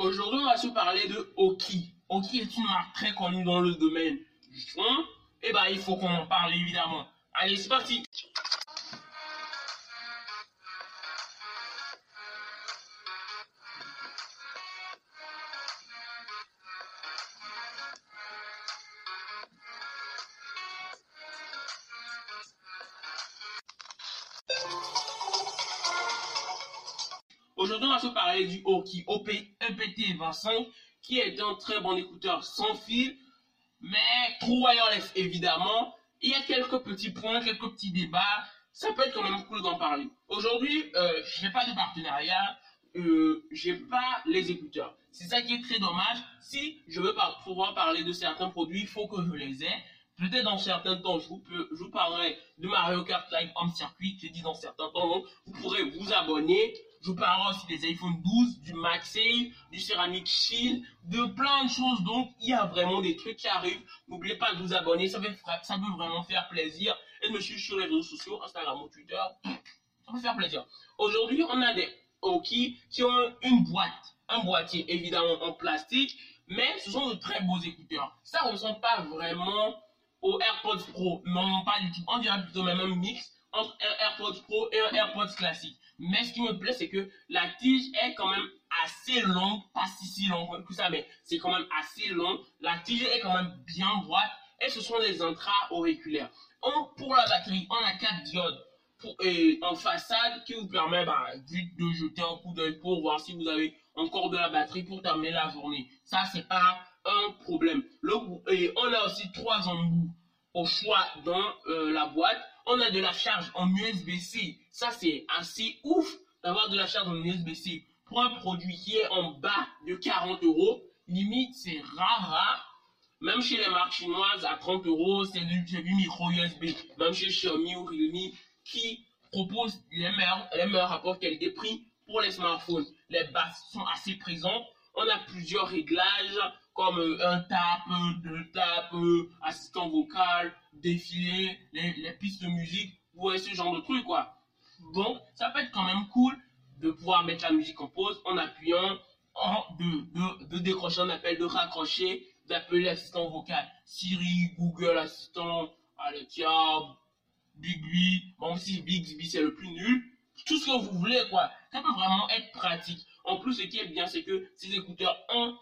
Aujourd'hui, on va se parler de Oki. Oki est une marque très connue dans le domaine du son. Et eh ben, il faut qu'on en parle évidemment. Allez, c'est parti. Aujourd'hui, on va se parler du Oki OP EPT25 qui est un très bon écouteur sans fil, mais trop wireless évidemment. Il y a quelques petits points, quelques petits débats. Ça peut être quand même cool d'en parler. Aujourd'hui, euh, je n'ai pas de partenariat, euh, j'ai pas les écouteurs. C'est ça qui est très dommage. Si je veux pouvoir parler de certains produits, il faut que je les ai. Peut-être dans certains temps, je vous, vous parlerai de Mario Kart Live Home Circuit. J'ai dit dans certains temps, donc vous pourrez vous abonner. Je vous parlerai aussi des iPhone 12, du MagSafe, du Ceramic Shield, de plein de choses. Donc, il y a vraiment des trucs qui arrivent. N'oubliez pas de vous abonner. Ça peut, ça peut vraiment faire plaisir. Et de me suivre sur les réseaux sociaux, Instagram ou Twitter. Ça peut faire plaisir. Aujourd'hui, on a des Oki qui ont une boîte. Un boîtier, évidemment, en plastique. Mais ce sont de très beaux écouteurs. Ça ressemble pas vraiment aux AirPods Pro. Non, pas du tout. On dirait plutôt même un mix entre un AirPods Pro et un AirPods classique. Mais ce qui me plaît, c'est que la tige est quand même assez longue, pas si si longue que ça, mais c'est quand même assez long. La tige est quand même bien droite et ce sont des intra-auriculaires. Pour la batterie, on a 4 diodes en façade qui vous permet bah, de jeter un coup d'œil pour voir si vous avez encore de la batterie pour terminer la journée. Ça, c'est pas un problème. Et on a aussi trois embouts au choix dans euh, la boîte on a de la charge en USB-C. Ça, c'est assez ouf d'avoir de la charge en USB-C pour un produit qui est en bas de 40 euros. Limite, c'est rare, Même chez les marques chinoises, à 30 euros, c'est du, micro USB. Même chez Xiaomi ou Realme, qui propose les meilleurs, les meilleurs rapports qualité-prix pour les smartphones. Les basses sont assez présentes. On a plusieurs réglages comme euh, un tap, deux tap, euh, assistant vocal, défilé, les, pistes de musique, voyez ce genre de truc quoi. Donc ça peut être quand même cool de pouvoir mettre la musique en pause en appuyant, en, de, de, décrocher un appel, de raccrocher, d'appeler l'assistant vocal. Siri, Google Assistant, Alexa, Bigby, bon si Bixby c'est le plus nul, tout ce que vous voulez quoi. Ça peut vraiment être pratique. En plus, ce qui est bien, c'est que ces écouteurs ont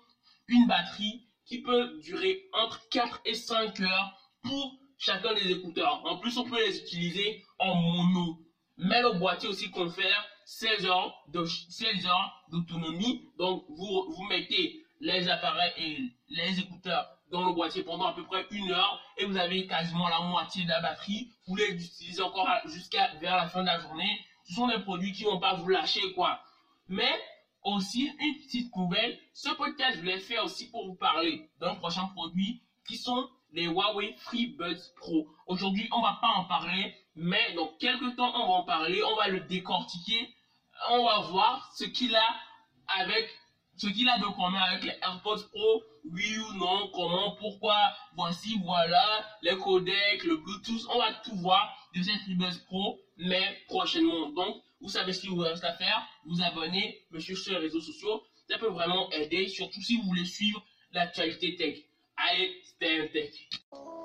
une batterie qui peut durer entre 4 et 5 heures pour chacun des écouteurs. En plus, on peut les utiliser en mono. Mais le boîtier aussi confère 16 heures de 16 heures d'autonomie. Donc, vous, vous mettez les appareils et les écouteurs dans le boîtier pendant à peu près une heure et vous avez quasiment la moitié de la batterie. Vous les utilisez encore jusqu'à vers la fin de la journée. Ce sont des produits qui vont pas vous lâcher quoi. Mais aussi une petite nouvelle. Ce podcast, je l'ai fait aussi pour vous parler d'un prochain produit qui sont les Huawei FreeBuds Pro. Aujourd'hui, on va pas en parler, mais dans quelques temps, on va en parler, on va le décortiquer, on va voir ce qu'il a avec ce qu'il a de commun avec les AirPods Pro, oui ou non, comment, pourquoi, voici, voilà, les codecs, le Bluetooth, on va tout voir de cette FreeBuds Pro, mais prochainement. Donc, vous savez ce qu'il vous reste à faire, vous abonner, me suivre sur les réseaux sociaux, ça peut vraiment aider, surtout si vous voulez suivre l'actualité tech. Allez, stay tech.